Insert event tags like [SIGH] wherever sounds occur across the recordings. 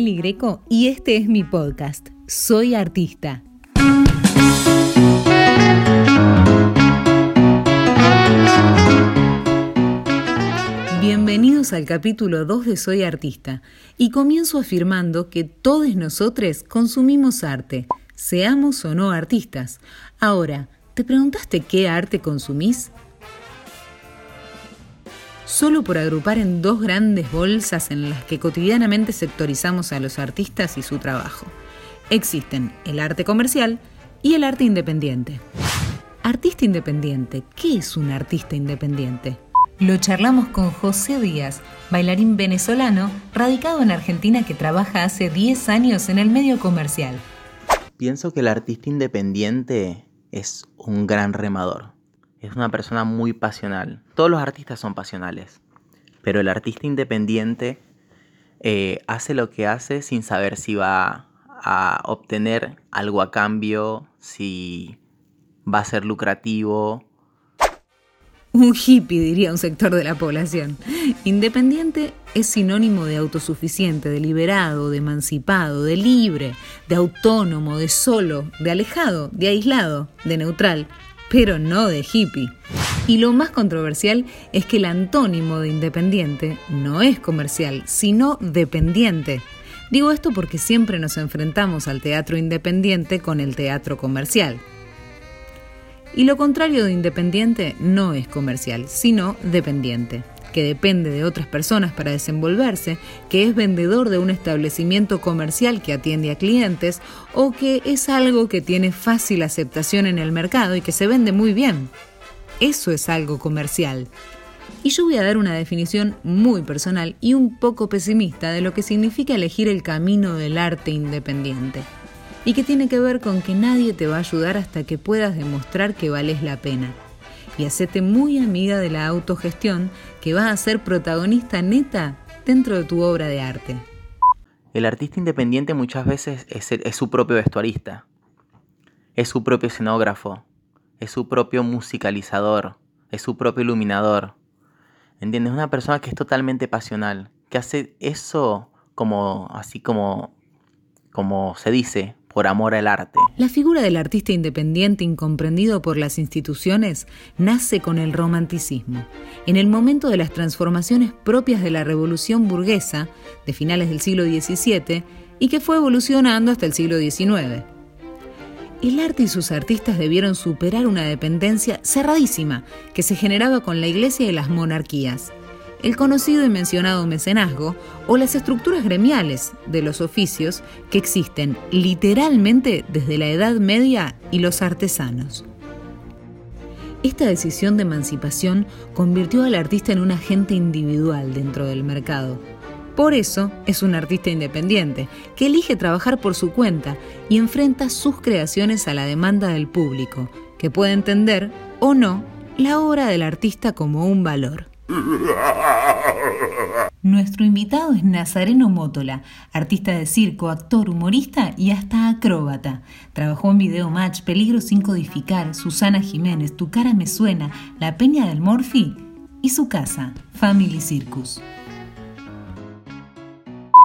Greco y este es mi podcast. Soy artista. Bienvenidos al capítulo 2 de Soy Artista y comienzo afirmando que todos nosotros consumimos arte, seamos o no artistas. Ahora, ¿te preguntaste qué arte consumís? Solo por agrupar en dos grandes bolsas en las que cotidianamente sectorizamos a los artistas y su trabajo. Existen el arte comercial y el arte independiente. Artista independiente, ¿qué es un artista independiente? Lo charlamos con José Díaz, bailarín venezolano radicado en Argentina que trabaja hace 10 años en el medio comercial. Pienso que el artista independiente es un gran remador es una persona muy pasional. Todos los artistas son pasionales, pero el artista independiente eh, hace lo que hace sin saber si va a obtener algo a cambio, si va a ser lucrativo. Un hippie, diría un sector de la población. Independiente es sinónimo de autosuficiente, de liberado, de emancipado, de libre, de autónomo, de solo, de alejado, de aislado, de neutral, pero no de hippie. Y lo más controversial es que el antónimo de independiente no es comercial, sino dependiente. Digo esto porque siempre nos enfrentamos al teatro independiente con el teatro comercial. Y lo contrario de independiente no es comercial, sino dependiente que depende de otras personas para desenvolverse, que es vendedor de un establecimiento comercial que atiende a clientes o que es algo que tiene fácil aceptación en el mercado y que se vende muy bien. Eso es algo comercial. Y yo voy a dar una definición muy personal y un poco pesimista de lo que significa elegir el camino del arte independiente. Y que tiene que ver con que nadie te va a ayudar hasta que puedas demostrar que vales la pena y hacete muy amiga de la autogestión que va a ser protagonista neta dentro de tu obra de arte. El artista independiente muchas veces es, su propio vestuarista, es su propio escenógrafo, es su propio musicalizador, es su propio iluminador. ¿Entiendes? Una persona que es totalmente pasional, que hace eso como así como como se dice, por amor al arte. La figura del artista independiente incomprendido por las instituciones nace con el romanticismo, en el momento de las transformaciones propias de la revolución burguesa de finales del siglo XVII y que fue evolucionando hasta el siglo XIX. El arte y sus artistas debieron superar una dependencia cerradísima que se generaba con la iglesia y las monarquías el conocido y mencionado mecenazgo o las estructuras gremiales de los oficios que existen literalmente desde la Edad Media y los artesanos. Esta decisión de emancipación convirtió al artista en un agente individual dentro del mercado. Por eso es un artista independiente, que elige trabajar por su cuenta y enfrenta sus creaciones a la demanda del público, que puede entender o no la obra del artista como un valor. [LAUGHS] [LAUGHS] Nuestro invitado es Nazareno Mótola, artista de circo, actor, humorista y hasta acróbata. Trabajó en Video Match, Peligro sin codificar, Susana Jiménez, Tu cara me suena, La Peña del Morphy y su casa, Family Circus.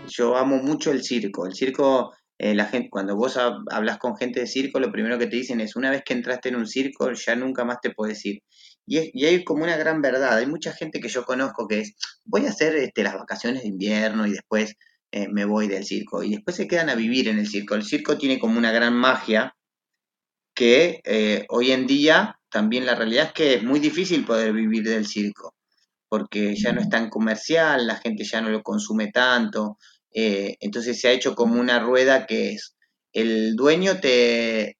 Yo amo mucho el circo. El circo, eh, cuando vos hablas con gente de circo, lo primero que te dicen es, una vez que entraste en un circo, ya nunca más te puedes ir. Y, hay como una gran verdad. Hay mucha gente que yo conozco que es, voy a hacer este, las vacaciones de invierno y después eh, me voy del circo. Y después se quedan a vivir en el circo. El circo tiene como una gran magia que eh, hoy en día también la realidad es que es muy difícil poder vivir del circo. Porque ya no es tan comercial, la gente ya no lo consume tanto. Eh, entonces se ha hecho como una rueda que es, el dueño te,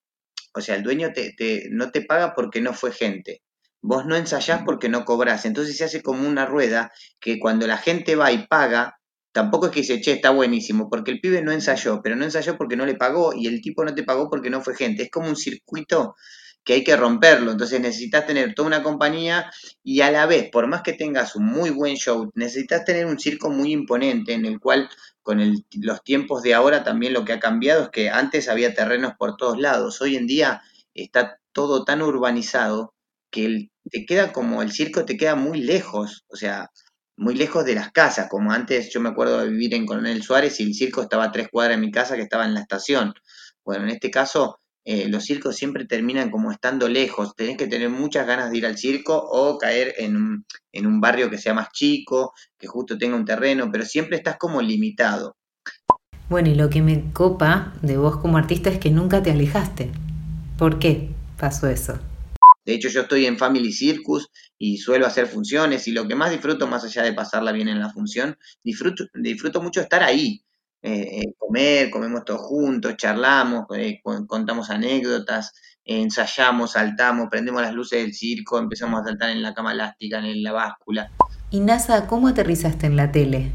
o sea, el dueño te, no te paga porque no fue gente vos no ensayás porque no cobrás. Entonces se hace como una rueda que cuando la gente va y paga, tampoco es que dice, che, está buenísimo, porque el pibe no ensayó, pero no ensayó porque no le pagó y el tipo no te pagó porque no fue gente. Es como un circuito que hay que romperlo. Entonces necesitas tener toda una compañía y a la vez, por más que tengas un muy buen show, necesitas tener un circo muy imponente en el cual con los tiempos de ahora también lo que ha cambiado es que antes había terrenos por todos lados. Hoy en día está todo tan urbanizado que te queda como el circo te queda muy lejos, o sea, muy lejos de las casas, como antes yo me acuerdo de vivir en Coronel Suárez y el circo estaba a tres cuadras de mi casa que estaba en la estación. Bueno, en este caso eh, los circos siempre terminan como estando lejos, tenés que tener muchas ganas de ir al circo o caer en un, en un barrio que sea más chico, que justo tenga un terreno, pero siempre estás como limitado. Bueno, y lo que me copa de vos como artista es que nunca te alejaste. ¿Por qué pasó eso? De hecho, yo estoy en Family Circus y suelo hacer funciones y lo que más disfruto, más allá de pasarla bien en la función, disfruto, disfruto mucho estar ahí. Eh, eh, comer, comemos todos juntos, charlamos, eh, contamos anécdotas, ensayamos, saltamos, prendemos las luces del circo, empezamos a saltar en la cama elástica, en la báscula. Y NASA, ¿cómo aterrizaste en la tele?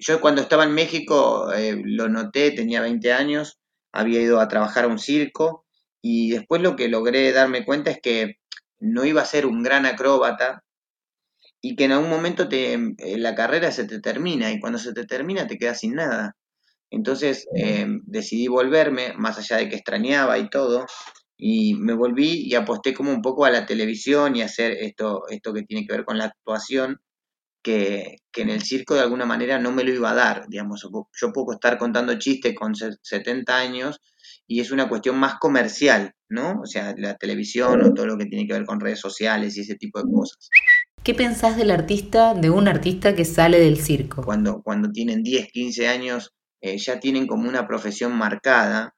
Yo cuando estaba en México lo noté, tenía 20 años, había ido a trabajar a un circo y después lo que logré darme cuenta es que no iba a ser un gran acróbata y que en algún momento te, eh, la carrera se te termina y cuando se te termina te quedas sin nada. Entonces em, decidí volverme, más allá de que extrañaba y todo, y me volví y aposté como un poco a la televisión y a hacer esto, esto que tiene que ver con la actuación, que, que, en el circo de alguna manera no me lo iba a dar. Digamos, yo puedo estar contando chistes con 70 años y es una cuestión más comercial, ¿no? O sea, la televisión o todo lo que tiene que ver con redes sociales y ese tipo de cosas. ¿Qué pensás del artista, de un artista que sale del circo? Cuando, cuando tienen 10, 15 años, eh, ya tienen como una profesión marcada,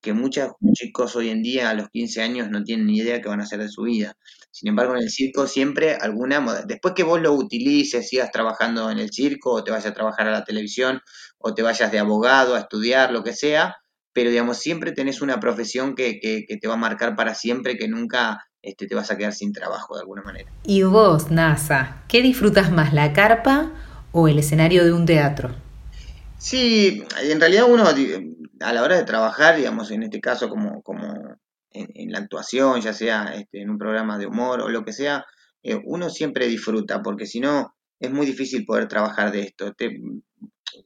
que muchos chicos hoy en día a los 15 años no tienen ni idea qué van a hacer de su vida. Sin embargo, en el circo siempre alguna... Después que vos lo utilices, sigas trabajando en el circo, o te vayas a trabajar a la televisión, o te vayas de abogado a estudiar, lo que sea, pero digamos, siempre tenés una profesión que, te va a marcar para siempre, que nunca este, te vas a quedar sin trabajo de alguna manera. ¿Y vos, NASA, qué disfrutas más, la carpa o el escenario de un teatro? Sí, en realidad uno a la hora de trabajar, digamos, en este caso como, como en, la actuación, ya sea este, en un programa de humor o lo que sea, eh, uno siempre disfruta, porque si no, es muy difícil poder trabajar de esto.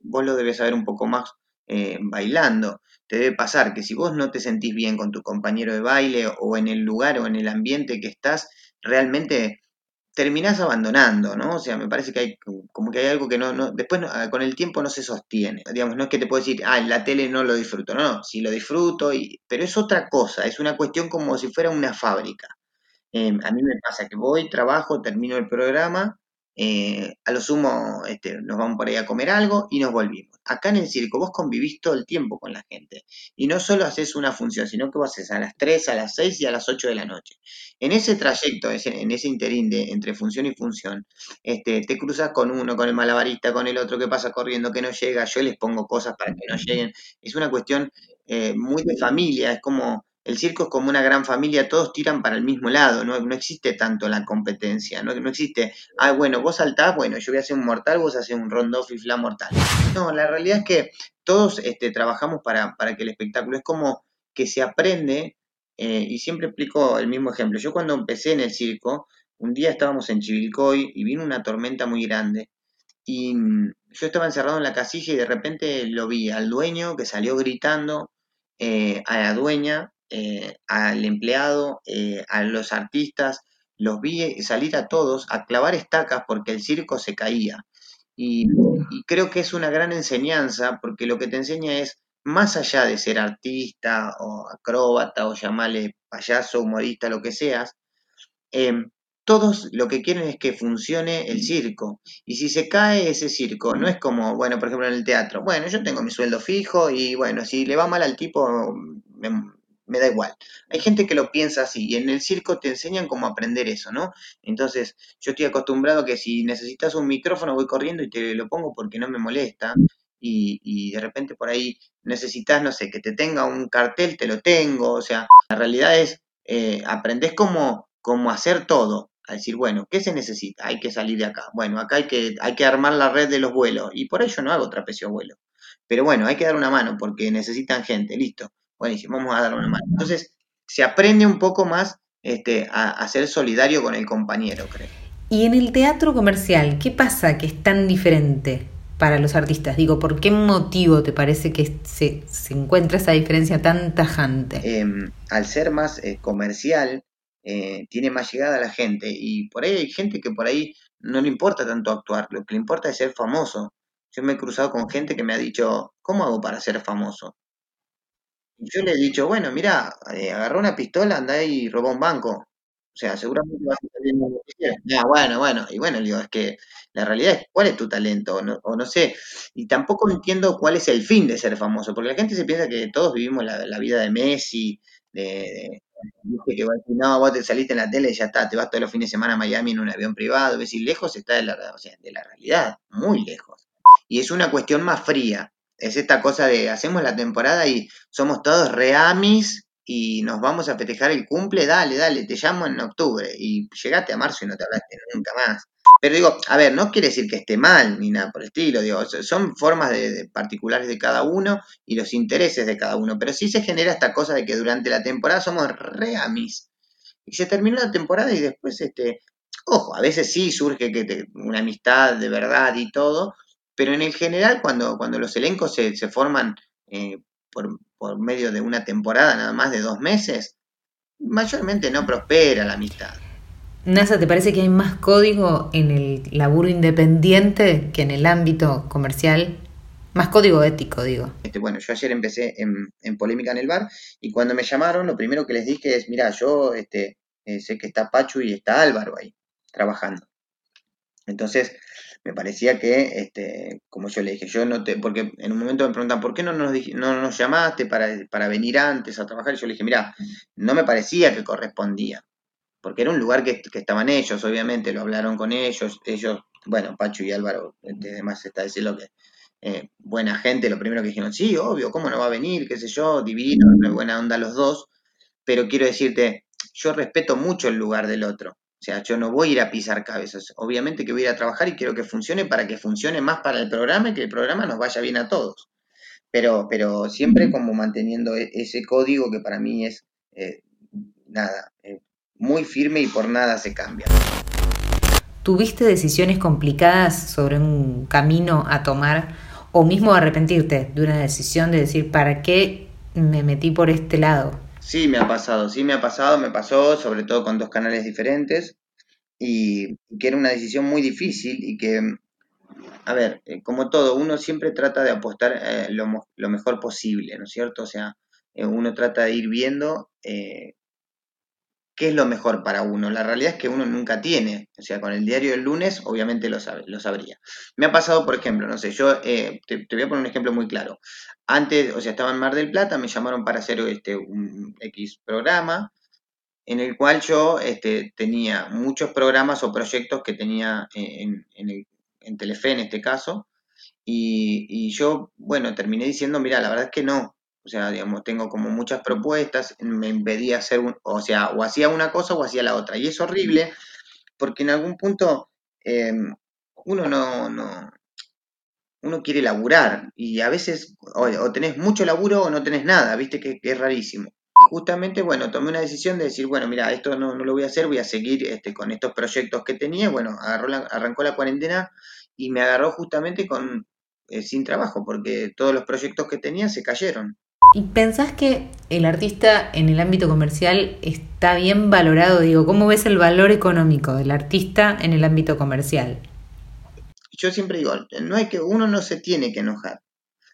vos lo debes saber un poco más eh, bailando te debe pasar que si vos no te sentís bien con tu compañero de baile o en el lugar o en el ambiente que estás, realmente terminás abandonando, ¿no? O sea, me parece que hay como que hay algo que no, no después con el tiempo no se sostiene. Digamos, no es que te puedo decir, ah, en la tele no lo disfruto, no, no, sí lo disfruto, y, pero es otra cosa, es una cuestión como si fuera una fábrica. Em, a mí me pasa que voy, trabajo, termino el programa, eh, a lo sumo este, nos vamos por ahí a comer algo y nos volvimos. Acá en el circo vos convivís todo el tiempo con la gente y no solo haces una función, sino que vos haces a las 3, a las 6 y a las 8 de la noche. En ese trayecto, en ese interín de, entre función y función, este, te cruzas con uno, con el malabarista, con el otro que pasa corriendo, que no llega, yo les pongo cosas para que no lleguen. Es una cuestión eh, muy de familia, es como el circo es como una gran familia, todos tiran para el mismo lado, no, existe tanto la competencia, no, existe, ah, bueno, vos saltás, bueno, yo voy a hacer un mortal, vos haces un rondoff y fla mortal. No, la realidad es que todos este, trabajamos para, para que el espectáculo es como que se aprende, eh, y siempre explico el mismo ejemplo. Yo cuando empecé en el circo, un día estábamos en Chivilcoy y vino una tormenta muy grande, y mm, yo estaba encerrado en la casilla y de repente lo vi al dueño que salió gritando, eh, a la dueña eh, al empleado, eh, a los artistas, los vi salir a todos a clavar estacas porque el circo se caía. Y, creo que es una gran enseñanza porque lo que te enseña es, más allá de ser artista o acróbata o llamarle payaso, humorista, lo que seas, em, todos lo que quieren es que funcione el circo. Y si se cae ese circo, no es como, bueno, por ejemplo en el teatro, bueno, yo tengo mi sueldo fijo y bueno, si le va mal al tipo, me, me da igual. Hay gente que lo piensa así y en el circo te enseñan cómo aprender eso, ¿no? Entonces, yo estoy acostumbrado que si necesitas un micrófono voy corriendo y te lo pongo porque no me molesta y, de repente por ahí necesitas, no sé, que te tenga un cartel, te lo tengo, o sea, la realidad es, eh, aprendes cómo, cómo hacer todo, a decir, bueno, ¿qué se necesita? Hay que salir de acá. Bueno, acá hay que, hay que armar la red de los vuelos y por ello no hago trapecio vuelo. Pero bueno, hay que dar una mano porque necesitan gente, listo buenísimo, vamos a dar una mano. Entonces, se aprende un poco más este, a, ser solidario con el compañero, creo. Y en el teatro comercial, ¿qué pasa que es tan diferente para los artistas? Digo, ¿por qué motivo te parece que se, encuentra esa diferencia tan tajante? Em, al ser más eh, comercial, eh, tiene más llegada a la gente y por ahí hay gente que por ahí no le importa tanto actuar, lo que le importa es ser famoso. Yo me he cruzado con gente que me ha dicho, ¿cómo hago para ser famoso? Yo le he dicho, bueno, mira, eh, agarró una pistola, anda y robó un banco. O sea, seguramente vas a salir en el noticiero. Ah, bueno, bueno, y bueno, le digo, es que la realidad es cuál es tu talento, o no, sé. Y tampoco entiendo cuál es el fin de ser famoso, porque la gente se piensa que todos vivimos la, vida de Messi, de, de- que no, vos te saliste en la tele y ya está, te vas todos los fines de semana a Miami en un avión privado, ves, y lejos está de la realidad, muy lejos. Y es una cuestión más fría. Es esta cosa de hacemos la temporada y somos todos reamis y nos vamos a festejar el cumple, dale, dale, te llamo en octubre. Y llegaste a marzo y no te hablaste nunca más. Pero digo, a ver, no quiere decir que esté mal ni nada por el estilo, digo, so- son formas de, de particulares de cada uno y los intereses de cada uno, pero sí se genera esta cosa de que durante la temporada somos reamis. Y se terminó la temporada y después, este, ojo, a veces sí surge que te- una amistad de verdad y todo, pero en el general cuando, cuando los elencos se, se forman eh, por, por medio de una temporada nada más de dos meses, mayormente no prospera la amistad. NASA, ¿te parece que hay más código en el laburo independiente que en el ámbito comercial? Más código ético, digo. Este, bueno, yo ayer empecé en, en polémica en el bar y cuando me llamaron, lo primero que les dije es, mira, yo este, eh, sé que está Pachu y está Álvaro ahí trabajando. Entonces, me parecía que, este, como yo le dije, yo no te, porque en un momento me preguntan, ¿por qué no nos, no nos llamaste para, para venir antes a trabajar? Y yo le dije, mira, no me parecía que correspondía, porque era un lugar que, que estaban ellos, obviamente, lo hablaron con ellos, ellos, bueno, Pachu y Álvaro, este, además está decirlo que eh, buena gente, lo primero que dijeron, sí, obvio, ¿cómo no va a venir? qué sé yo, divino, buena onda los dos, pero quiero decirte, yo respeto mucho el lugar del otro. O sea, yo no voy a ir a pisar cabezas. Obviamente que voy a ir a trabajar y quiero que funcione para que funcione más para el programa y que el programa nos vaya bien a todos. Pero, pero siempre como manteniendo e- ese código que para mí es, eh, nada, eh, muy firme y por nada se cambia. ¿Tuviste decisiones complicadas sobre un camino a tomar o mismo arrepentirte de una decisión de decir, ¿para qué me metí por este lado? Sí, me ha pasado, sí me ha pasado, me pasó, sobre todo con dos canales diferentes, y que era una decisión muy difícil y que A ver, eh, como todo, uno siempre trata de apostar eh, lo, lo mejor posible, ¿no es cierto? O sea, eh, uno trata de ir viendo eh, qué es lo mejor para uno. La realidad es que uno nunca tiene, o sea, con el diario del lunes obviamente lo, sabe, lo sabría. Me ha pasado, por ejemplo, no sé, yo eh, te, voy a poner un ejemplo muy claro. Antes, o sea, estaba en Mar del Plata, me llamaron para hacer este, un X programa en el cual yo este, tenía muchos programas o proyectos que tenía en, en, en Telefe en este caso, y, y yo, bueno, terminé diciendo, mira, la verdad es que no, o sea, digamos, tengo como muchas propuestas, me impedía hacer, un, o sea, o hacía una cosa o hacía la otra, y es horrible porque en algún punto eh, uno no, no, uno quiere laburar, y a veces o, o tenés mucho laburo o no tenés nada, viste que, es rarísimo. Justamente, bueno, tomé una decisión de decir, bueno, mira, esto no, no lo voy a hacer, voy a seguir este, con estos proyectos que tenía. Bueno, agarró la- arrancó la cuarentena y me agarró justamente con eh, sin trabajo, porque todos los proyectos que tenía se cayeron. ¿Y pensás que el artista en el ámbito comercial está bien valorado? Digo, ¿cómo ves el valor económico del artista en el ámbito comercial? Yo siempre digo, no hay que, uno no se tiene que enojar.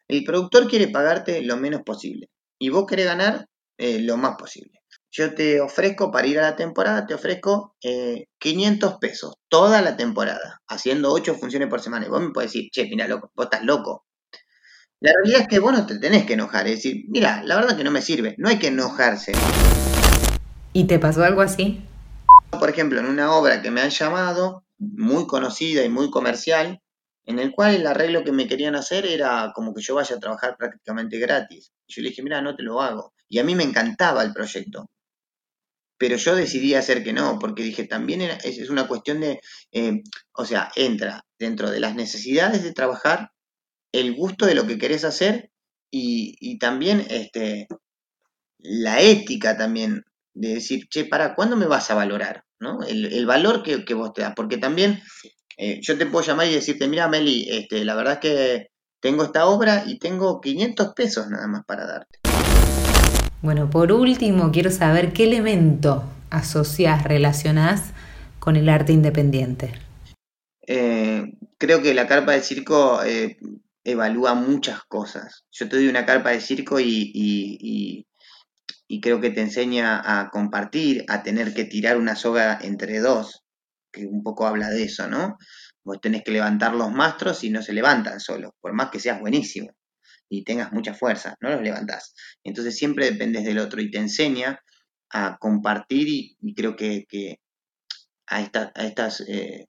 El productor quiere pagarte lo menos posible y vos querés ganar eh, lo más posible. Yo te ofrezco para ir a la temporada, te ofrezco eh, 500 pesos toda la temporada, haciendo 8 funciones por semana. Y vos me podés decir, che, mira, loco, vos estás loco. La realidad es que vos no te tenés que enojar, es decir, mira, la verdad que no me sirve, no hay que enojarse. ¿Y te pasó algo así? Por ejemplo, en una obra que me han llamado, muy conocida y muy comercial, en el cual el arreglo que me querían hacer era como que yo vaya a trabajar prácticamente gratis. Y yo le dije, mira, no te lo hago. Y a mí me encantaba el proyecto, pero yo decidí hacer que no, porque dije, también era- es, es una cuestión de, eh, o sea, entra dentro de las necesidades de trabajar, el gusto de lo que querés hacer y, y también este, la ética también de decir, che, para, ¿cuándo me vas a valorar? ¿No? El, el valor que, que vos te das, porque también eh, yo te puedo llamar y decirte, mira, Meli, este, la verdad es que tengo esta obra y tengo 500 pesos nada más para darte. Bueno, por último, quiero saber qué elemento asociás, relacionás con el arte independiente. Eh, creo que la carpa de circo eh, evalúa muchas cosas. Yo te doy una carpa de circo y, creo que te enseña a compartir, a tener que tirar una soga entre dos, que un poco habla de eso, ¿no? Vos tenés que levantar los mastros y no se levantan solos, por más que seas buenísimo y tengas mucha fuerza, no los levantás. Entonces siempre dependes del otro y te enseña a compartir y, creo que, a, a estas eh,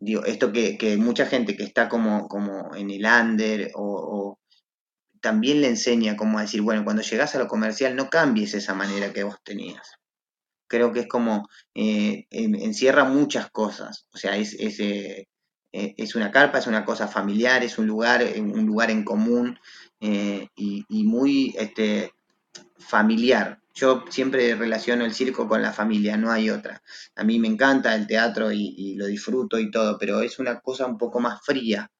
esto que, mucha gente que está como, como en el under o, también le enseña como a decir, bueno, cuando llegas a lo comercial no cambies esa manera que vos tenías. Creo que es como, eh, encierra muchas cosas, o sea, es, es, eh, eh, es, una carpa, es una cosa familiar, es un lugar, un lugar en común y, y, muy este, familiar, yo siempre relaciono el circo con la familia, no hay otra. A mí me encanta el teatro y, lo disfruto y todo, pero es una cosa un poco más fría.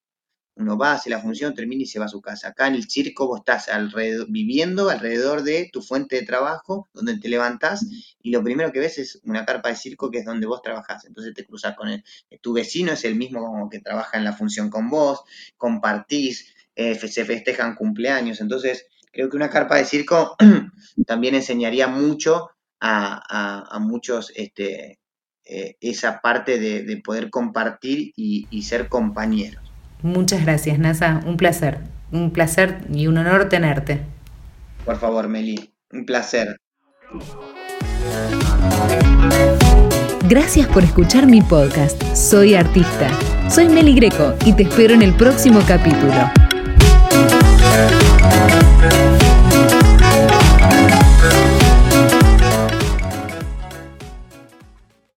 Uno va, hace la función, termina y se va a su casa. Acá en el circo vos estás alrededor, viviendo alrededor de tu fuente de trabajo, donde te levantás, y lo primero que ves es una carpa de circo que es donde vos trabajás. Entonces te cruzas con él. Tu vecino es el mismo como que trabaja en la función con vos, compartís, eh, se festejan cumpleaños. Entonces, creo que una carpa de circo [CLEARS THROAT] también enseñaría mucho a, muchos este, eh, esa parte de, poder compartir y, ser compañeros. Muchas gracias, Nasa. Un placer. Un placer y un honor tenerte. Por favor, Meli. Un placer. Gracias por escuchar mi podcast. Soy artista. Soy Meli Greco y te espero en el próximo capítulo.